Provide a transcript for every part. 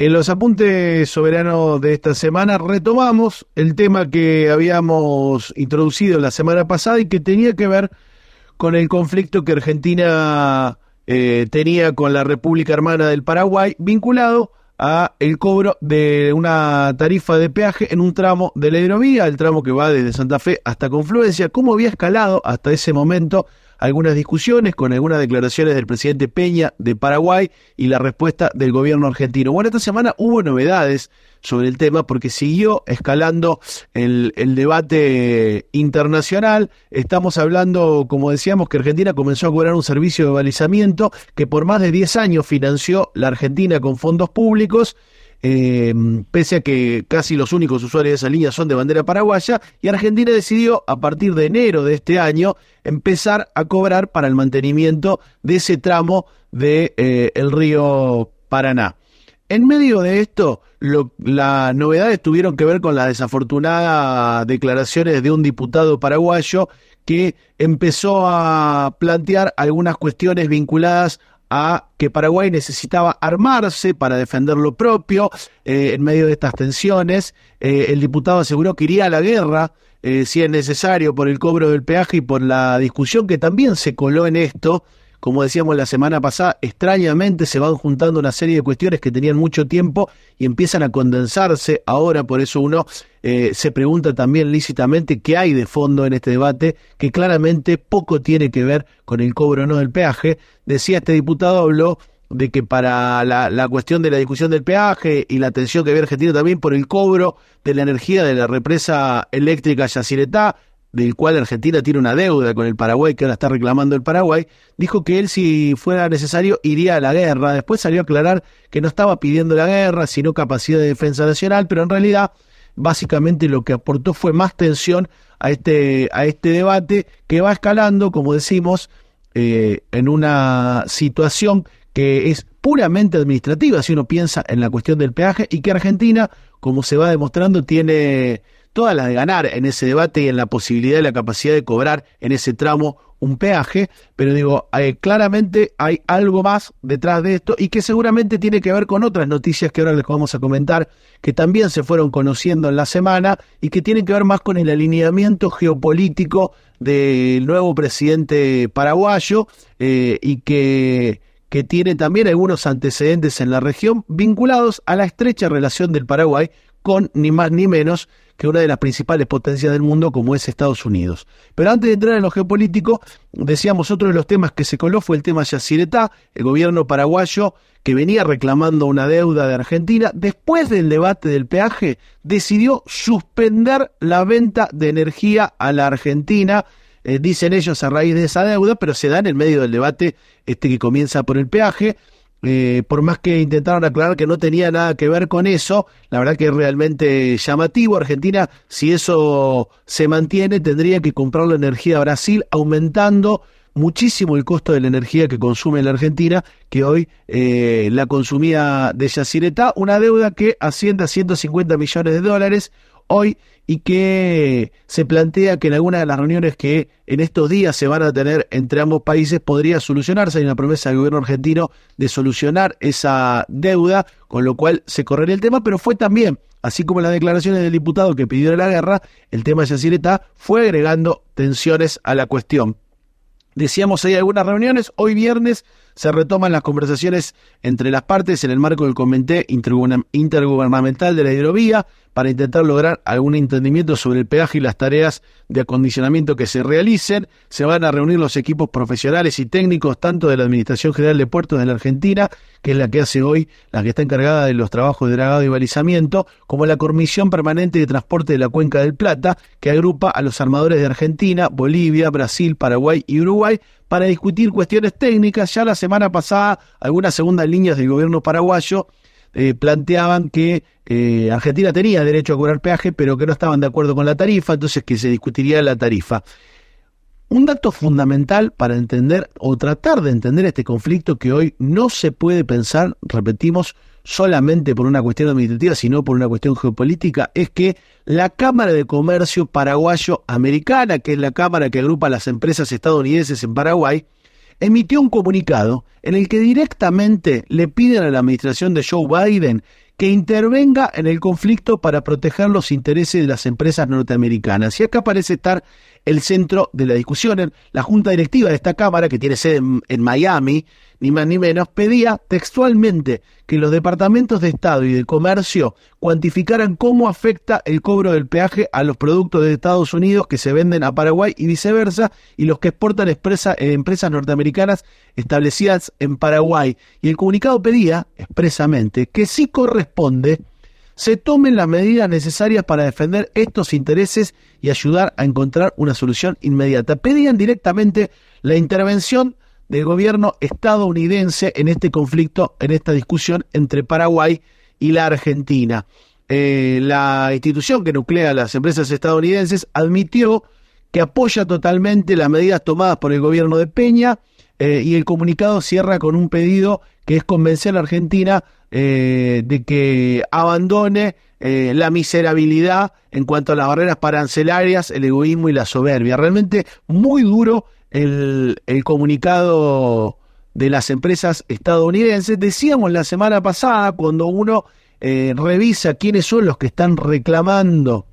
En los apuntes soberanos de esta semana retomamos el tema que habíamos introducido la semana pasada y que tenía que ver con el conflicto que Argentina eh, tenía con la República Hermana del Paraguay vinculado a el cobro de una tarifa de peaje en un tramo de la hidrovía, el tramo que va desde Santa Fe hasta Confluencia, cómo había escalado hasta ese momento algunas discusiones con algunas declaraciones del presidente Peña de Paraguay y la respuesta del gobierno argentino. Bueno, esta semana hubo novedades sobre el tema porque siguió escalando el, el, debate internacional. Estamos hablando, como decíamos, que Argentina comenzó a cobrar un servicio de balizamiento que por más de 10 años financió la Argentina con fondos públicos eh, pese a que casi los únicos usuarios de esa línea son de bandera paraguaya, y Argentina decidió a partir de enero de este año empezar a cobrar para el mantenimiento de ese tramo de eh, río Paraná. En medio de esto, las novedades tuvieron que ver con las desafortunadas declaraciones de un diputado paraguayo que empezó a plantear algunas cuestiones vinculadas a que Paraguay necesitaba armarse para defender lo propio eh, en medio de estas tensiones. Eh, el diputado aseguró que iría a la guerra eh, si es necesario por el cobro del peaje y por la discusión que también se coló en esto como decíamos la semana pasada, extrañamente se van juntando una serie de cuestiones que tenían mucho tiempo y empiezan a condensarse ahora, por eso uno eh, se pregunta también lícitamente qué hay de fondo en este debate, que claramente poco tiene que ver con el cobro o no del peaje. Decía este diputado, habló de que para la, cuestión de la discusión del peaje y la atención que había Argentina también por el cobro de la energía de la represa eléctrica Yacyretá, del cual Argentina tiene una deuda con el Paraguay, que ahora está reclamando el Paraguay, dijo que él, si fuera necesario, iría a la guerra. Después salió a aclarar que no estaba pidiendo la guerra, sino capacidad de defensa nacional, pero en realidad, básicamente lo que aportó fue más tensión a este, a este debate que va escalando, como decimos, eh, en una situación que es puramente administrativa, si uno piensa en la cuestión del peaje, y que Argentina, como se va demostrando, tiene todas las de ganar en ese debate y en la posibilidad y la capacidad de cobrar en ese tramo un peaje, pero digo, eh, claramente hay algo más detrás de esto y que seguramente tiene que ver con otras noticias que ahora les vamos a comentar, que también se fueron conociendo en la semana y que tienen que ver más con el alineamiento geopolítico del nuevo presidente paraguayo eh, y que que tiene también algunos antecedentes en la región vinculados a la estrecha relación del Paraguay con ni más ni menos que una de las principales potencias del mundo como es Estados Unidos. Pero antes de entrar en lo geopolítico, decíamos otro de los temas que se coló fue el tema Yacyretá, el gobierno paraguayo que venía reclamando una deuda de Argentina, después del debate del peaje, decidió suspender la venta de energía a la Argentina, eh, dicen ellos a raíz de esa deuda, pero se da en el medio del debate este que comienza por el peaje. Eh, por más que intentaron aclarar que no tenía nada que ver con eso, la verdad que es realmente llamativo. Argentina, si eso se mantiene, tendría que comprar la energía a Brasil, aumentando muchísimo el costo de la energía que consume la Argentina, que hoy eh, la consumía de Yacyretá, una deuda que asciende a 150 millones de dólares hoy y que se plantea que en alguna de las reuniones que en estos días se van a tener entre ambos países podría solucionarse. Hay una promesa del gobierno argentino de solucionar esa deuda, con lo cual se correría el tema, pero fue también, así como las declaraciones del diputado que pidió la guerra, el tema de Yacireta fue agregando tensiones a la cuestión. Decíamos, hay algunas reuniones, hoy viernes se retoman las conversaciones entre las partes en el marco del Comité Intergubernamental de la Hidrovía para intentar lograr algún entendimiento sobre el peaje y las tareas de acondicionamiento que se realicen. Se van a reunir los equipos profesionales y técnicos tanto de la Administración General de Puertos de la Argentina, que es la que hace hoy, la que está encargada de los trabajos de dragado y balizamiento, como la Comisión Permanente de Transporte de la Cuenca del Plata, que agrupa a los armadores de Argentina, Bolivia, Brasil, Paraguay y Uruguay para discutir cuestiones técnicas. Ya la semana pasada, algunas segundas líneas del gobierno paraguayo eh, planteaban que eh, Argentina tenía derecho a cobrar peaje, pero que no estaban de acuerdo con la tarifa, entonces que se discutiría la tarifa. Un dato fundamental para entender o tratar de entender este conflicto que hoy no se puede pensar, repetimos, solamente por una cuestión administrativa, sino por una cuestión geopolítica, es que la Cámara de Comercio Paraguayo-Americana, que es la Cámara que agrupa las empresas estadounidenses en Paraguay, emitió un comunicado en el que directamente le piden a la administración de Joe Biden que intervenga en el conflicto para proteger los intereses de las empresas norteamericanas. Y acá parece estar el centro de la discusión. La junta directiva de esta Cámara, que tiene sede en, Miami, ni más ni menos, pedía textualmente que los departamentos de Estado y de Comercio cuantificaran cómo afecta el cobro del peaje a los productos de Estados Unidos que se venden a Paraguay y viceversa, y los que exportan expresa, eh, empresas norteamericanas establecidas en Paraguay. Y el comunicado pedía expresamente que sí corresponde se tomen las medidas necesarias para defender estos intereses y ayudar a encontrar una solución inmediata. Pedían directamente la intervención del gobierno estadounidense en este conflicto, en esta discusión entre Paraguay y la Argentina. Eh, la institución que nuclea las empresas estadounidenses admitió que apoya totalmente las medidas tomadas por el gobierno de Peña eh, y el comunicado cierra con un pedido que es convencer a la Argentina eh, de que abandone la miserabilidad en cuanto a las barreras parancelarias, el egoísmo y la soberbia. Realmente muy duro el, comunicado de las empresas estadounidenses. Decíamos la semana pasada, cuando uno eh, revisa quiénes son los que están reclamando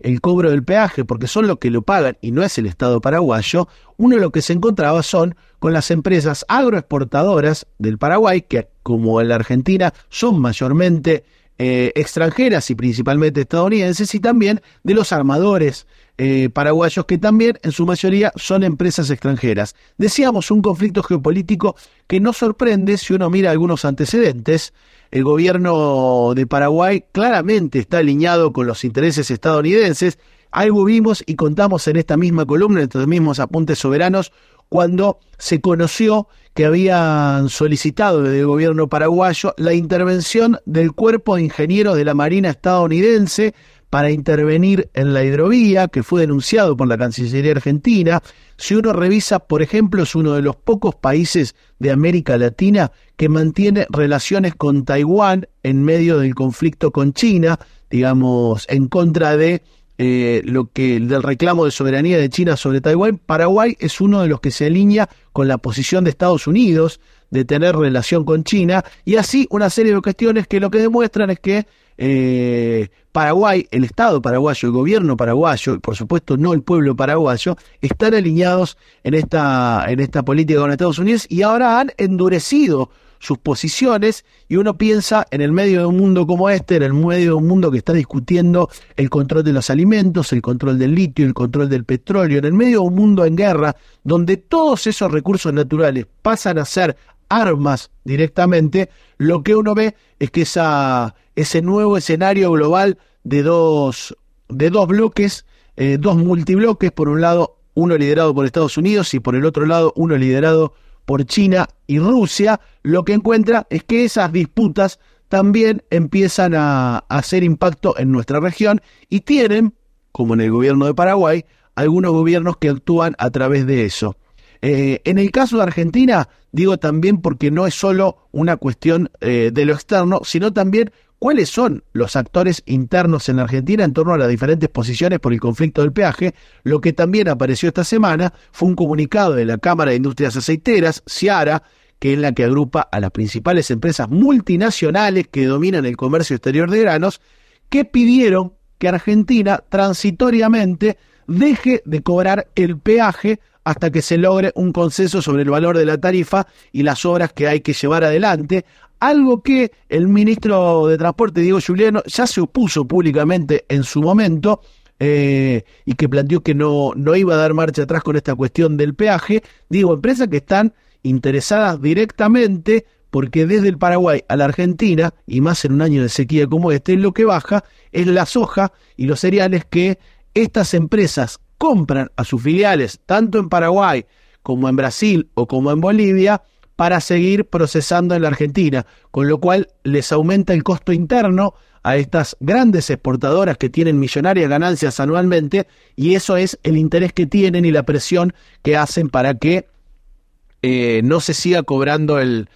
el cobro del peaje, porque son los que lo pagan y no es el Estado paraguayo, uno lo que se encontraba son con las empresas agroexportadoras del Paraguay, que como en la Argentina son mayormente eh, extranjeras y principalmente estadounidenses, y también de los armadores eh, paraguayos, que también en su mayoría son empresas extranjeras. Decíamos un conflicto geopolítico que no sorprende si uno mira algunos antecedentes el gobierno de Paraguay claramente está alineado con los intereses estadounidenses. Algo vimos y contamos en esta misma columna, en estos mismos apuntes soberanos, cuando se conoció que habían solicitado desde el gobierno paraguayo la intervención del cuerpo de ingenieros de la Marina estadounidense para intervenir en la hidrovía, que fue denunciado por la Cancillería Argentina. Si uno revisa, por ejemplo, es uno de los pocos países de América Latina que mantiene relaciones con Taiwán en medio del conflicto con China, digamos, en contra de eh, lo que del reclamo de soberanía de China sobre Taiwán. Paraguay es uno de los que se alinea con la posición de Estados Unidos de tener relación con China y así una serie de cuestiones que lo que demuestran es que eh, Paraguay, el Estado paraguayo, el gobierno paraguayo, y por supuesto no el pueblo paraguayo, están alineados en esta, en esta política con Estados Unidos y ahora han endurecido sus posiciones y uno piensa en el medio de un mundo como este, en el medio de un mundo que está discutiendo el control de los alimentos, el control del litio, el control del petróleo, en el medio de un mundo en guerra, donde todos esos recursos naturales pasan a ser armas directamente, lo que uno ve es que esa, ese nuevo escenario global de dos, de dos bloques, eh, dos multibloques, por un lado uno liderado por Estados Unidos y por el otro lado uno liderado por China y Rusia, lo que encuentra es que esas disputas también empiezan a, hacer impacto en nuestra región y tienen, como en el gobierno de Paraguay, algunos gobiernos que actúan a través de eso. Eh, en el caso de Argentina, digo también porque no es solo una cuestión eh, de lo externo, sino también cuáles son los actores internos en Argentina en torno a las diferentes posiciones por el conflicto del peaje. Lo que también apareció esta semana fue un comunicado de la Cámara de Industrias Aceiteras, Ciara, que es la que agrupa a las principales empresas multinacionales que dominan el comercio exterior de granos, que pidieron que Argentina transitoriamente deje de cobrar el peaje hasta que se logre un consenso sobre el valor de la tarifa y las obras que hay que llevar adelante, algo que el ministro de Transporte, Diego Juliano, ya se opuso públicamente en su momento eh, y que planteó que no, no iba a dar marcha atrás con esta cuestión del peaje. Digo, empresas que están interesadas directamente porque desde el Paraguay a la Argentina, y más en un año de sequía como este, lo que baja es la soja y los cereales que estas empresas compran a sus filiales, tanto en Paraguay como en Brasil o como en Bolivia, para seguir procesando en la Argentina, con lo cual les aumenta el costo interno a estas grandes exportadoras que tienen millonarias ganancias anualmente y eso es el interés que tienen y la presión que hacen para que eh, no se siga cobrando el,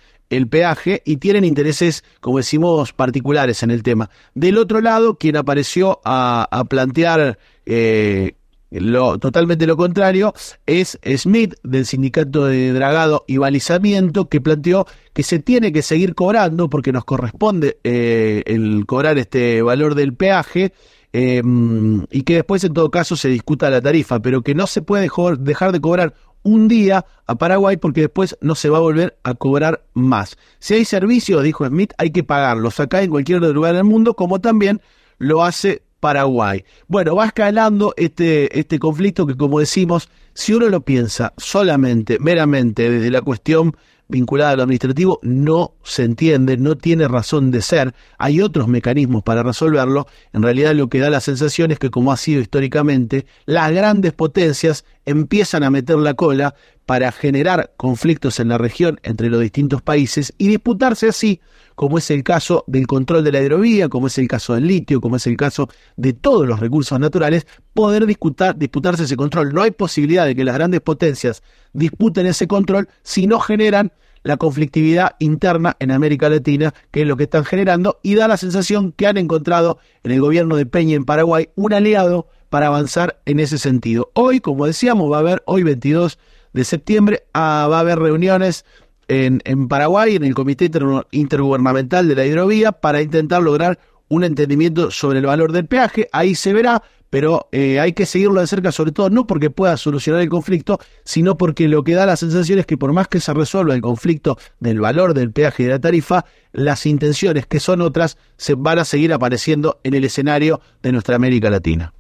peaje y tienen intereses, como decimos, particulares en el tema. Del otro lado, quien apareció a, plantear eh, lo, totalmente lo contrario, es Smith del sindicato de dragado y balizamiento que planteó que se tiene que seguir cobrando porque nos corresponde eh, el cobrar este valor del peaje eh, y que después en todo caso se discuta la tarifa, pero que no se puede dejar de cobrar un día a Paraguay porque después no se va a volver a cobrar más. Si hay servicios, dijo Smith, hay que pagarlos acá en cualquier lugar del mundo, como también lo hace Paraguay. Bueno, va escalando este, este conflicto que, como decimos, si uno lo piensa solamente, meramente desde la cuestión vinculada a lo administrativo, no se entiende, no tiene razón de ser. Hay otros mecanismos para resolverlo. En realidad lo que da la sensación es que, como ha sido históricamente, las grandes potencias empiezan a meter la cola para generar conflictos en la región entre los distintos países y disputarse así, como es el caso del control de la hidrovía, como es el caso del litio, como es el caso de todos los recursos naturales, poder disputar, disputarse ese control. No hay posibilidad de que las grandes potencias disputen ese control si no generan la conflictividad interna en América Latina, que es lo que están generando, y da la sensación que han encontrado en el gobierno de Peña en Paraguay un aliado para avanzar en ese sentido. Hoy, como decíamos, va a haber, hoy 22 de septiembre, ah, va a haber reuniones en, en Paraguay, en el Comité Intergubernamental de la Hidrovía, para intentar lograr un entendimiento sobre el valor del peaje. Ahí se verá, pero eh, hay que seguirlo de cerca, sobre todo no porque pueda solucionar el conflicto, sino porque lo que da la sensación es que por más que se resuelva el conflicto del valor del peaje y de la tarifa, las intenciones, que son otras, se van a seguir apareciendo en el escenario de nuestra América Latina.